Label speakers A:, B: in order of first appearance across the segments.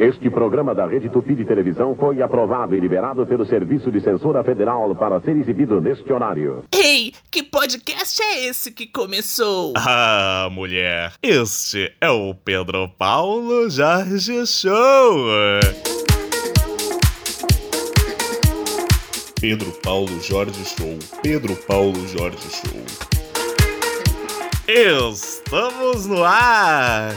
A: Este programa da Rede Tupi de Televisão foi aprovado e liberado pelo Serviço de Censura Federal para ser exibido neste horário.
B: Ei, que podcast é esse que começou?
C: Ah, mulher, este é o Pedro Paulo Jorge Show. Pedro Paulo Jorge Show. Pedro Paulo Jorge Show. Estamos no ar!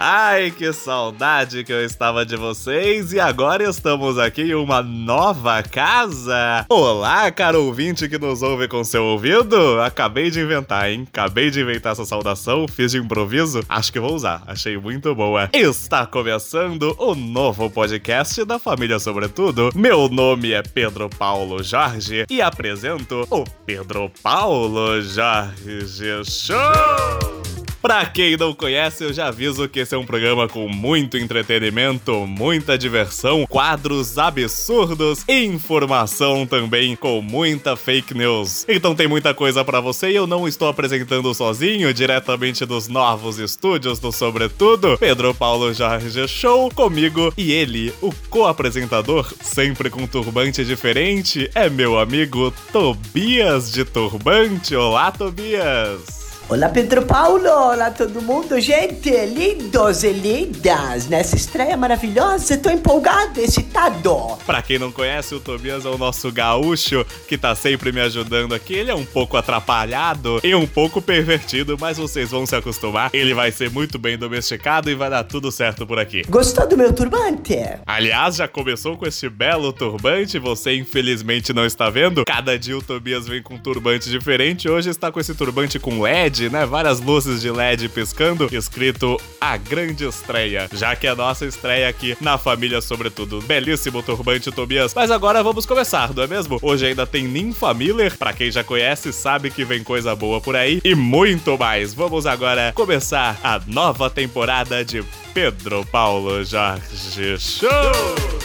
C: Ai, que saudade que eu estava de vocês e agora estamos aqui em uma nova casa. Olá, caro ouvinte que nos ouve com seu ouvido. Acabei de inventar, hein? Acabei de inventar essa saudação, fiz de improviso. Acho que vou usar, achei muito boa. Está começando o novo podcast da família Sobretudo. Meu nome é Pedro Paulo Jorge e apresento o Pedro Paulo Jorge Show. Pra quem não conhece, eu já aviso que esse é um programa com muito entretenimento, muita diversão, quadros absurdos e informação também com muita fake news. Então tem muita coisa para você e eu não estou apresentando sozinho, diretamente dos novos estúdios do Sobretudo, Pedro Paulo Jorge Show, comigo e ele, o co-apresentador, sempre com turbante diferente, é meu amigo Tobias de Turbante. Olá, Tobias!
D: Olá, Pedro Paulo! Olá, todo mundo! Gente, lindos e lindas! Nessa estreia maravilhosa, tô empolgado, excitado!
C: Pra quem não conhece, o Tobias é o nosso gaúcho que tá sempre me ajudando aqui. Ele é um pouco atrapalhado e um pouco pervertido, mas vocês vão se acostumar. Ele vai ser muito bem domesticado e vai dar tudo certo por aqui.
D: Gostou do meu turbante?
C: Aliás, já começou com este belo turbante, você infelizmente não está vendo. Cada dia o Tobias vem com um turbante diferente. Hoje está com esse turbante com LED Né? Várias luzes de LED piscando, escrito A Grande Estreia, já que é a nossa estreia aqui na família, sobretudo. Belíssimo turbante, Tobias. Mas agora vamos começar, não é mesmo? Hoje ainda tem Ninfa Miller, pra quem já conhece, sabe que vem coisa boa por aí, e muito mais. Vamos agora começar a nova temporada de Pedro Paulo Jorge Show!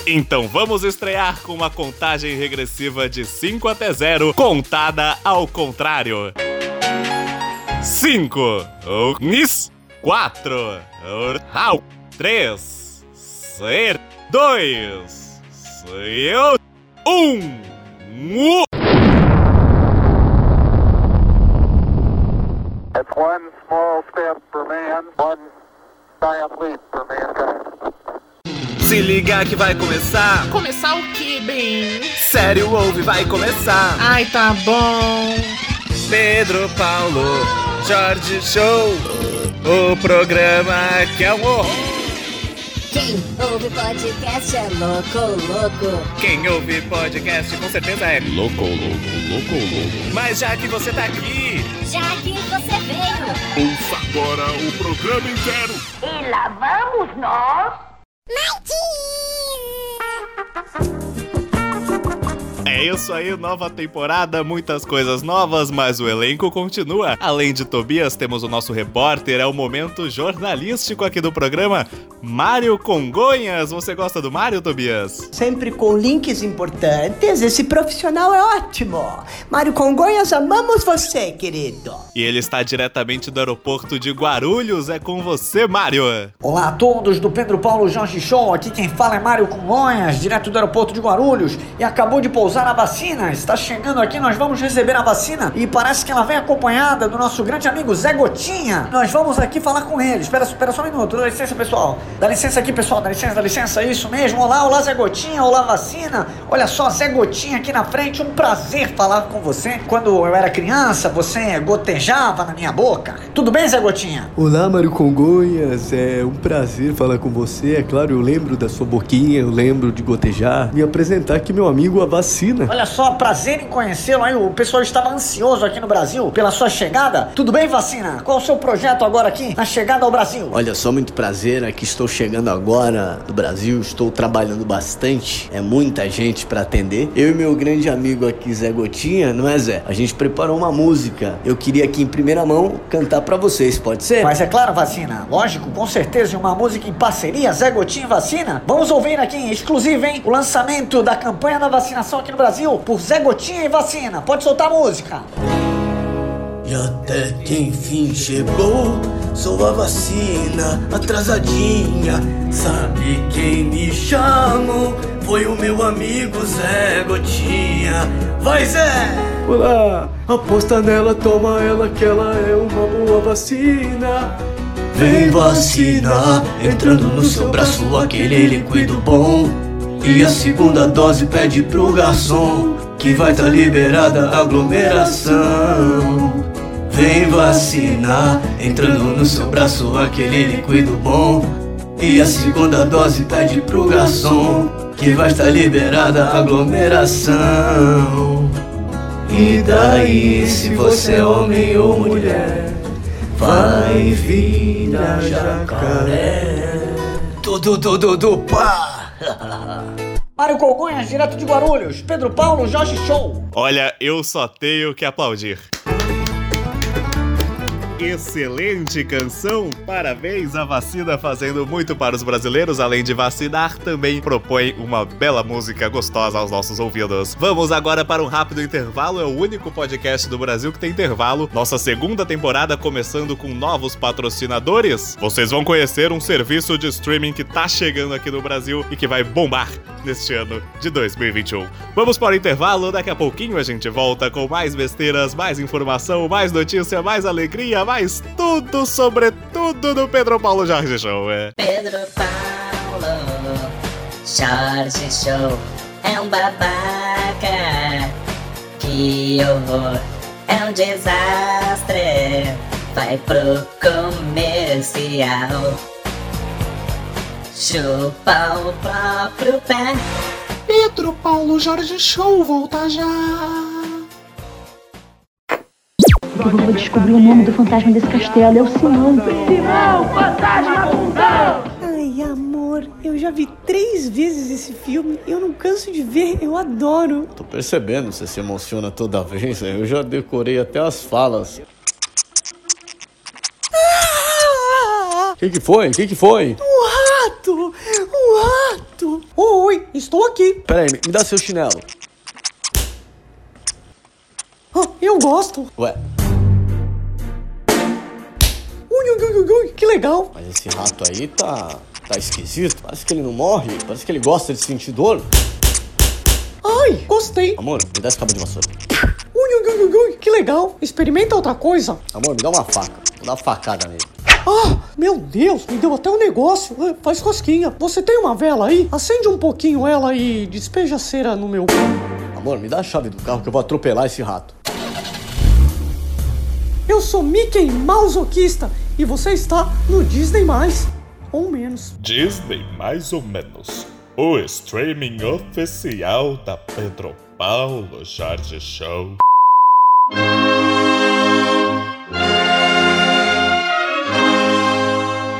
C: Então vamos estrear com uma contagem regressiva de 5 até 0, contada ao contrário. 5, Nis, 4, Urhau, 3, Ser, 2, Seu, 1, Mu.
E: It's one small step for man, one giant leap for mankind.
C: Se liga que vai começar.
B: Começar o que, bem?
C: Sério, ouve, vai começar.
B: Ai, tá bom.
C: Pedro Paulo Jorge Show, o programa que é um horror.
F: Quem ouve podcast é louco, louco.
C: Quem ouve podcast com certeza é louco, louco, louco, louco. Mas já que você tá aqui,
F: Já que você veio.
G: Ouça agora o programa inteiro.
F: E lá vamos nós.
C: É isso aí, nova temporada, muitas coisas novas, mas o elenco continua. Além de Tobias, temos o nosso repórter, é o momento jornalístico aqui do programa, Mário Congonhas. Você gosta do Mário, Tobias?
D: Sempre com links importantes, esse profissional é ótimo! Mário Congonhas, amamos você, querido!
C: E ele está diretamente do aeroporto de Guarulhos, é com você, Mário.
H: Olá a todos do Pedro Paulo Jorge Show, aqui quem fala é Mário Congonhas, direto do aeroporto de Guarulhos, e acabou de pousar a vacina, está chegando aqui, nós vamos receber a vacina, e parece que ela vem acompanhada do nosso grande amigo Zé Gotinha. Nós vamos aqui falar com ele, espera, espera só um minuto, dá licença pessoal, dá licença aqui pessoal, dá licença, dá licença, isso mesmo, olá, olá Zé Gotinha, olá vacina, olha só, Zé Gotinha aqui na frente, um prazer falar com você. Quando eu era criança, você gotejava na minha boca, tudo bem Zé Gotinha?
I: Olá, Mário Congonhas, é um prazer falar com você. É claro, eu lembro da sua boquinha, eu lembro de gotejar. Me apresentar aqui meu amigo a vacina.
H: Olha só, prazer em conhecê-lo aí. O pessoal estava ansioso aqui no Brasil pela sua chegada. Tudo bem, vacina? Qual o seu projeto agora aqui na chegada ao Brasil?
I: Olha só, muito prazer. Aqui estou chegando agora do Brasil. Estou trabalhando bastante. É muita gente para atender. Eu e meu grande amigo aqui, Zé Gotinha, não é, Zé? A gente preparou uma música. Eu queria aqui em primeira mão cantar para vocês, pode ser?
H: Mas é claro, vacina. Lógico, com certeza, uma música em parceria, Zé Gotinha e Vacina. Vamos ouvir aqui em exclusivo, hein? O lançamento da campanha da vacinação aqui no Brasil por Zé Gotinha e Vacina. Pode soltar a música.
I: E até que enfim chegou sou a vacina atrasadinha. Sabe quem me chamou? Foi o meu amigo Zé Gotinha. Vai Zé! Olá, aposta nela, toma ela que ela é uma boa vacina. Vem vacinar, entrando no seu braço aquele líquido bom. E a segunda dose pede pro garçom que vai tá liberada a aglomeração. Vem vacinar, entrando no seu braço aquele líquido bom. E a segunda dose pede pro garçom que vai estar liberada a aglomeração. E daí, se você é homem ou mulher, vai virar jacaré. Tudo, tudo, tudo, pá!
H: Mário Congonhas, direto de Guarulhos. Pedro Paulo, Jorge Show.
C: Olha, eu só tenho que aplaudir. Excelente canção! Parabéns à vacina fazendo muito para os brasileiros, além de vacinar, também propõe uma bela música gostosa aos nossos ouvidos. Vamos agora para um rápido intervalo, é o único podcast do Brasil que tem intervalo. Nossa segunda temporada começando com novos patrocinadores. Vocês vão conhecer um serviço de streaming que tá chegando aqui no Brasil e que vai bombar neste ano de 2021. Vamos para o intervalo, daqui a pouquinho a gente volta com mais besteiras, mais informação, mais notícia, mais alegria, mais tudo sobre tudo do Pedro Paulo Jorge Show. É.
F: Pedro Paulo, Jorge Show é um babaca. Que horror, é um desastre. Vai pro comercial. Chupa o próprio pé.
B: Pedro Paulo Jorge Show, volta já.
J: Eu vou descobrir o nome do fantasma desse castelo. É o Simão.
F: Simão, fantasma fundão!
D: Ai, amor, eu já vi três vezes esse filme e eu não canso de ver, eu adoro.
I: Tô percebendo, você se emociona toda vez. né? Eu já decorei até as falas. O que, que foi? O que, que foi?
D: Um rato! Um rato! Oi, estou aqui.
I: Peraí, me dá seu chinelo.
D: Ah, eu gosto.
I: Ué,
D: que legal.
I: mas esse rato aí tá. tá esquisito. Parece que ele não morre. Parece que ele gosta de sentir dor.
D: Ai, gostei.
I: Amor, me dá esse cabo de vassoura.
D: Que legal. Experimenta outra coisa.
I: Amor, me dá uma faca. Vou dar uma facada nele.
D: Ah, meu Deus, me deu até um negócio. Ah, Faz cosquinha. Você tem uma vela aí? Acende um pouquinho ela e despeja a cera no meu.
I: Amor, me dá a chave do carro que eu vou atropelar esse rato.
D: Eu sou Mickey Mausoquista e você está no Disney Mais. Ou menos.
G: Disney mais ou menos. O streaming oficial da Pedro Paulo Jorge Show.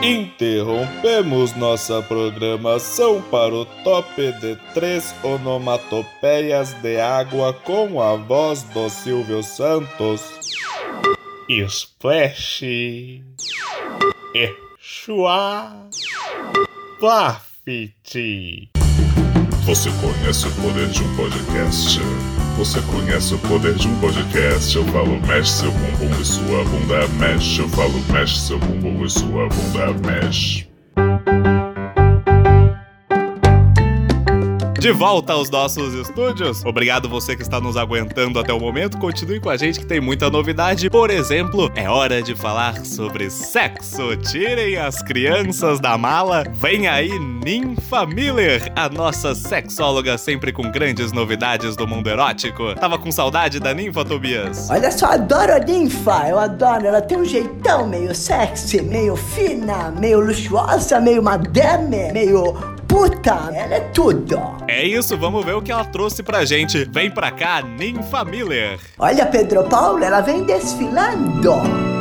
G: Interrompemos nossa programação para o top de três onomatopeias de água com a voz do Silvio Santos. Splash. E Chua. Buffett. Você conhece o poder de um podcast? Você conhece o poder de um podcast? Eu falo, mexe seu bumbum e sua bunda mexe. Eu falo, mexe seu bumbum e sua bunda mexe.
C: De volta aos nossos estúdios. Obrigado você que está nos aguentando até o momento. Continue com a gente que tem muita novidade. Por exemplo, é hora de falar sobre sexo. Tirem as crianças da mala. Vem aí Ninfa Miller, a nossa sexóloga sempre com grandes novidades do mundo erótico. Tava com saudade da Ninfa, Tobias?
D: Olha só, adoro a ninfa, eu adoro. Ela tem um jeitão meio sexy, meio fina, meio luxuosa, meio madame, meio puta. Ela é tudo.
C: É isso, vamos ver o que ela trouxe pra gente. Vem pra cá, Ninfa Miller.
D: Olha, Pedro Paulo, ela vem desfilando.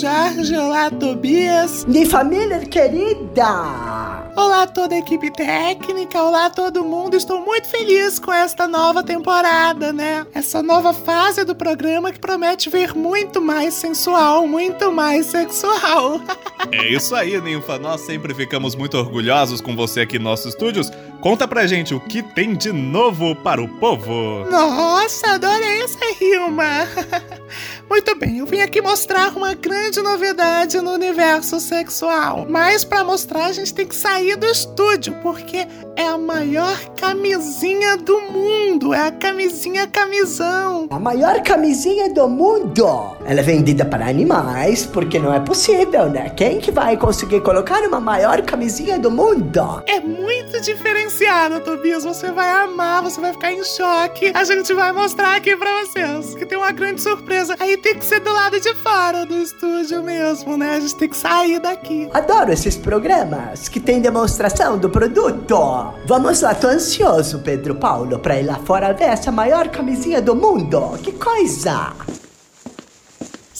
B: Jorge, olá, Tobias.
D: De família querida.
B: Olá toda a equipe técnica, olá todo mundo. Estou muito feliz com esta nova temporada, né? Essa nova fase do programa que promete ver muito mais sensual, muito mais sexual.
C: É isso aí, Ninfa. Nós sempre ficamos muito orgulhosos com você aqui nos nossos estúdios. Conta pra gente o que tem de novo para o povo.
B: Nossa, adorei essa rima. Muito bem, eu vim aqui mostrar uma grande novidade no universo sexual. Mas para mostrar, a gente tem que sair do estúdio, porque é a maior camisinha do mundo. É a camisinha camisão.
D: A maior camisinha do mundo. Ela é vendida para animais, porque não é possível, né? Quem que vai conseguir colocar uma maior camisinha do mundo?
B: É muito diferenciada, Tobias. Você vai amar, você vai ficar em choque. A gente vai mostrar aqui pra vocês que tem uma grande surpresa. Aí tem que ser do lado de fora do estúdio mesmo, né? A gente tem que sair daqui.
D: Adoro esses programas que tem demonstração do produto. Vamos lá, tô ansioso, Pedro Paulo, pra ir lá fora ver essa maior camisinha do mundo. Que coisa!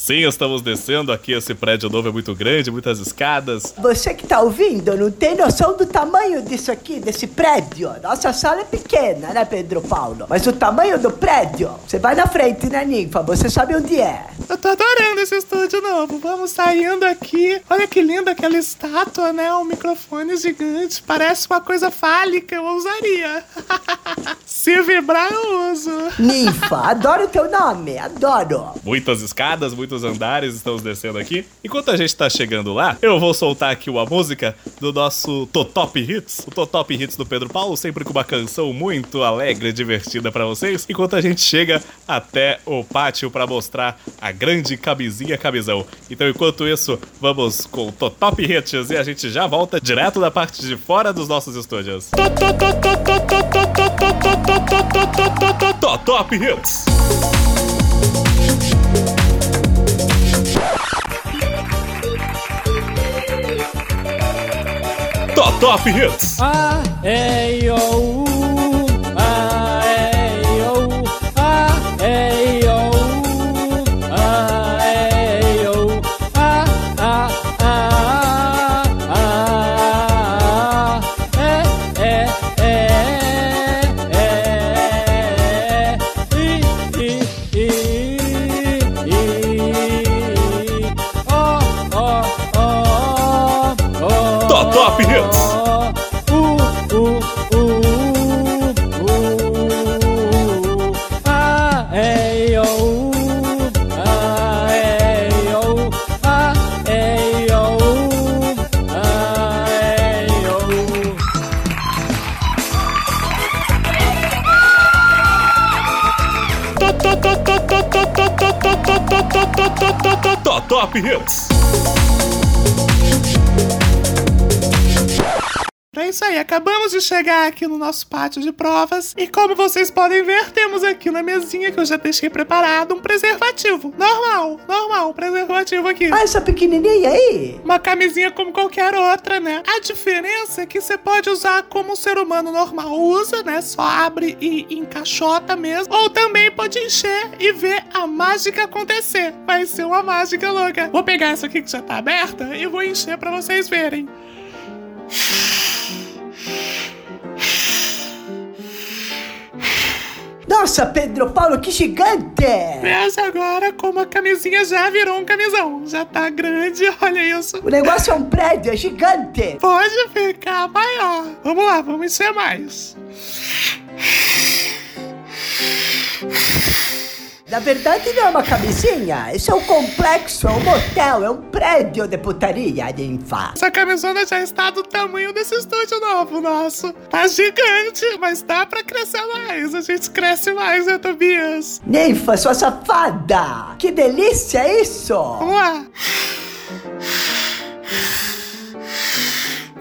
C: Sim, estamos descendo aqui. Esse prédio novo é muito grande, muitas escadas.
D: Você que tá ouvindo não tem noção do tamanho disso aqui, desse prédio. Nossa sala é pequena, né, Pedro Paulo? Mas o tamanho do prédio, você vai na frente, né, Ninfa? Você sabe onde é.
B: Eu tô adorando esse estúdio novo. Vamos saindo aqui. Olha que linda aquela estátua, né? Um microfone gigante. Parece uma coisa fálica. Eu usaria. Se vibrar, eu uso.
D: Ninfa, adoro o teu nome, adoro.
C: Muitas escadas, muitos andares, estamos descendo aqui. Enquanto a gente tá chegando lá, eu vou soltar aqui uma música do nosso Totop Hits. O Totop Hits do Pedro Paulo, sempre com uma canção muito alegre e divertida para vocês. Enquanto a gente chega até o pátio para mostrar a grande camisinha camisão. Então, enquanto isso, vamos com o Totop Hits e a gente já volta direto da parte de fora dos nossos estúdios. Totop Hits! Top Hits!
K: Ah, é, yo, ah,
C: Top Hits! Top Hits!
B: É isso aí, acabamos de chegar aqui no nosso pátio de provas e como vocês podem ver, temos aqui na mesinha que eu já deixei preparado um preservativo. Normal, normal, um preservativo aqui.
D: Ah, essa pequenininha aí?
B: Uma camisinha como qualquer outra, né? A diferença é que você pode usar como um ser humano normal usa, né? Só abre e encaixota mesmo. Ou também pode encher e ver a mágica acontecer. Vai ser uma mágica louca. Vou pegar essa aqui que já tá aberta e vou encher pra vocês verem.
D: Nossa, Pedro Paulo, que gigante!
B: Veja agora como a camisinha já virou um camisão. Já tá grande, olha isso.
D: O negócio é um prédio, é gigante!
B: Pode ficar maior. Vamos lá, vamos encher mais.
D: Na verdade, não é uma camisinha. Isso é um complexo, é um motel, é um prédio de putaria, ninfa.
B: Essa camisona já está do tamanho desse estúdio novo nosso. Tá gigante, mas dá pra crescer mais. A gente cresce mais, né, Tobias?
D: Ninfa, sua safada! Que delícia isso!
B: Vamos lá.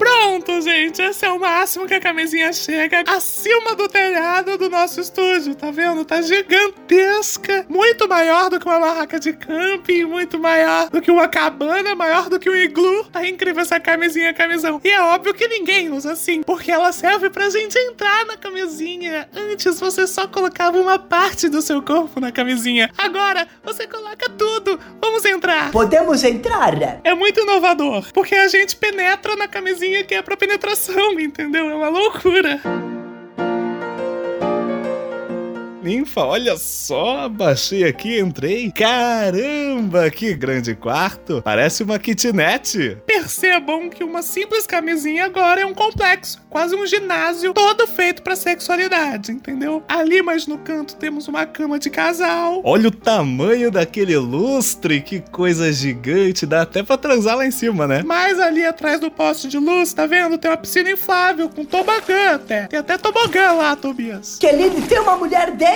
B: Pronto, gente. Esse é o máximo que a camisinha chega acima do telhado do nosso estúdio. Tá vendo? Tá gigantesca. Muito maior do que uma barraca de camping, muito maior do que uma cabana, maior do que um iglu. Tá incrível essa camisinha camisão. E é óbvio que ninguém usa assim, porque ela serve pra gente entrar na camisinha. Antes você só colocava uma parte do seu corpo na camisinha. Agora você coloca tudo. Vamos entrar.
D: Podemos entrar?
B: É muito inovador, porque a gente penetra na camisinha que é pra penetração, entendeu? É uma loucura.
C: Ninfa, olha só, baixei aqui, entrei. Caramba, que grande quarto. Parece uma kitnet.
B: Percebam que uma simples camisinha agora é um complexo, quase um ginásio, todo feito pra sexualidade, entendeu? Ali mais no canto temos uma cama de casal.
C: Olha o tamanho daquele lustre, que coisa gigante. Dá até pra transar lá em cima, né?
B: Mas ali atrás do poste de luz, tá vendo? Tem uma piscina inflável com tobogã até. Tem até tobogã lá, Tobias.
D: Que lindo, tem uma mulher dentro.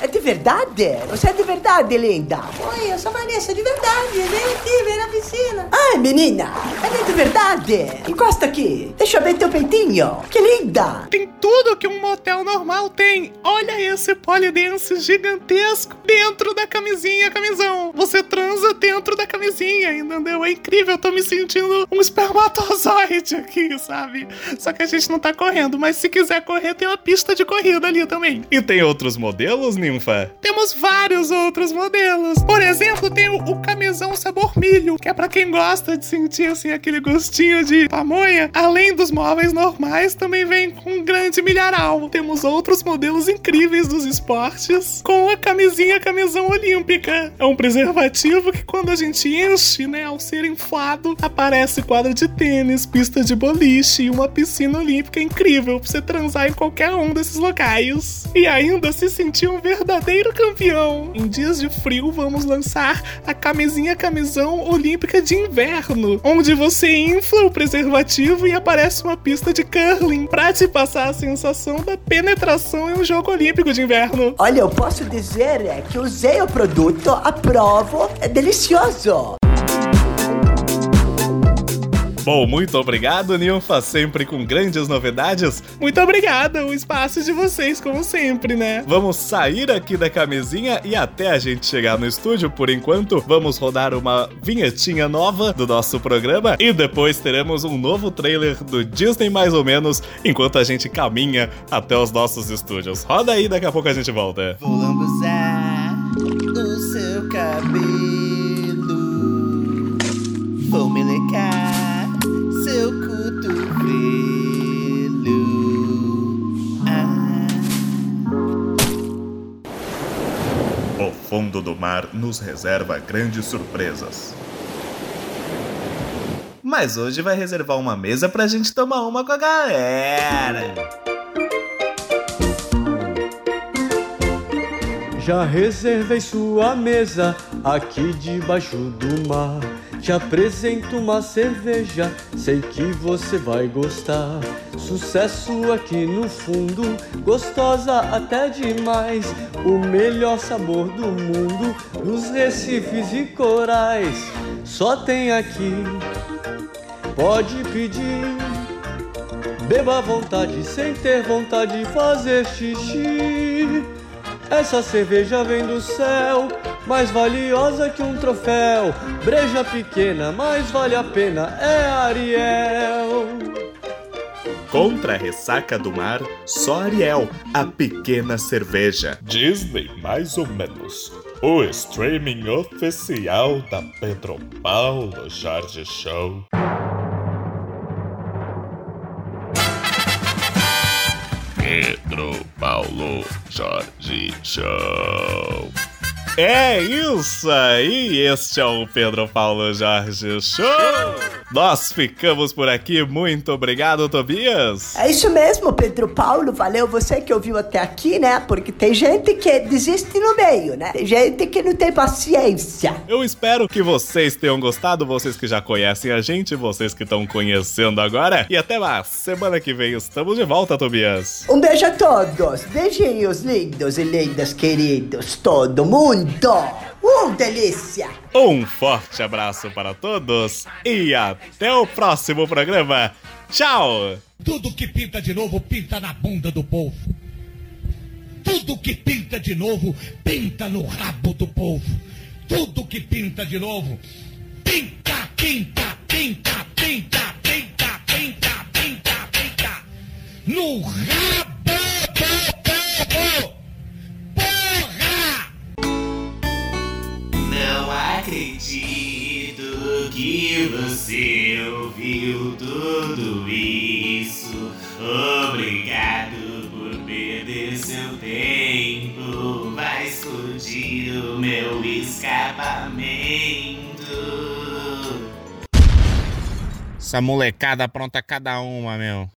D: É de verdade? Você é de verdade, linda?
L: Oi, eu sou Vanessa, de verdade. Vem aqui, vem na piscina.
D: Ai, menina, é de verdade. Encosta aqui. Deixa eu ver teu peitinho. Que linda.
B: Tem tudo que um motel normal tem. Olha esse polidense gigantesco dentro da camisinha, camisão. Você transa dentro da camisinha, entendeu? É incrível, eu tô me sentindo um espermatozoide aqui, sabe? Só que a gente não tá correndo, mas se quiser correr, tem uma pista de corrida ali também.
C: E tem outros modelos, Ninfa?
B: Temos vários outros modelos. Por exemplo, tem o, o camisão sabor milho, que é pra quem gosta de sentir assim aquele gostinho de pamonha. Além dos móveis normais, também vem com um grande milharal. Temos outros modelos incríveis dos esportes, com a camisinha camisão olímpica. É um preservativo que quando a gente enche, né, ao ser inflado, aparece quadra de tênis, pista de boliche e uma piscina olímpica incrível pra você transar em qualquer um desses locais. E ainda se sentir um verdadeiro campeão. Em dias de frio, vamos lançar a camisinha camisão olímpica de inverno, onde você infla o preservativo e aparece uma pista de curling pra te passar a sensação da penetração em um jogo olímpico de inverno.
D: Olha, eu posso dizer é, que usei o produto, aprovo, é delicioso.
C: Bom, muito obrigado, Ninfa, sempre com grandes novidades.
B: Muito obrigada, o espaço de vocês, como sempre, né?
C: Vamos sair aqui da camisinha e até a gente chegar no estúdio, por enquanto, vamos rodar uma vinhetinha nova do nosso programa e depois teremos um novo trailer do Disney mais ou menos, enquanto a gente caminha até os nossos estúdios. Roda aí, daqui a pouco a gente volta.
M: Vou lambuzar seu cabelo. Vou melecar
G: fundo do mar nos reserva grandes surpresas.
C: Mas hoje vai reservar uma mesa pra gente tomar uma com a galera.
N: Já reservei sua mesa aqui debaixo do mar. Te apresento uma cerveja, sei que você vai gostar. Sucesso aqui no fundo, gostosa até demais. O melhor sabor do mundo, nos recifes e corais. Só tem aqui, pode pedir. Beba à vontade, sem ter vontade de fazer xixi. Essa cerveja vem do céu, mais valiosa que um troféu. Breja pequena, mais vale a pena, é Ariel.
C: Contra a ressaca do mar, só Ariel, a pequena cerveja.
G: Disney, mais ou menos. O streaming oficial da Pedro Paulo Jorge Show. Pedro Paulo Jorge Show.
C: É isso aí, este é o Pedro Paulo Jorge Show. Nós ficamos por aqui, muito obrigado, Tobias.
D: É isso mesmo, Pedro Paulo. Valeu você que ouviu até aqui, né? Porque tem gente que desiste no meio, né? Tem gente que não tem paciência.
C: Eu espero que vocês tenham gostado, vocês que já conhecem a gente, vocês que estão conhecendo agora. E até mais, semana que vem estamos de volta, Tobias.
D: Um beijo a todos. Beijinhos lindos e lindas, queridos. Todo mundo. Uh, delícia!
C: Um forte abraço para todos e até o próximo programa. Tchau!
O: Tudo que pinta de novo, pinta na bunda do povo. Tudo que pinta de novo, pinta no rabo do povo. Tudo que pinta de novo, pinta, pinta, pinta, pinta, pinta, pinta, pinta, pinta. No rabo
C: Essa molecada pronta cada uma, meu.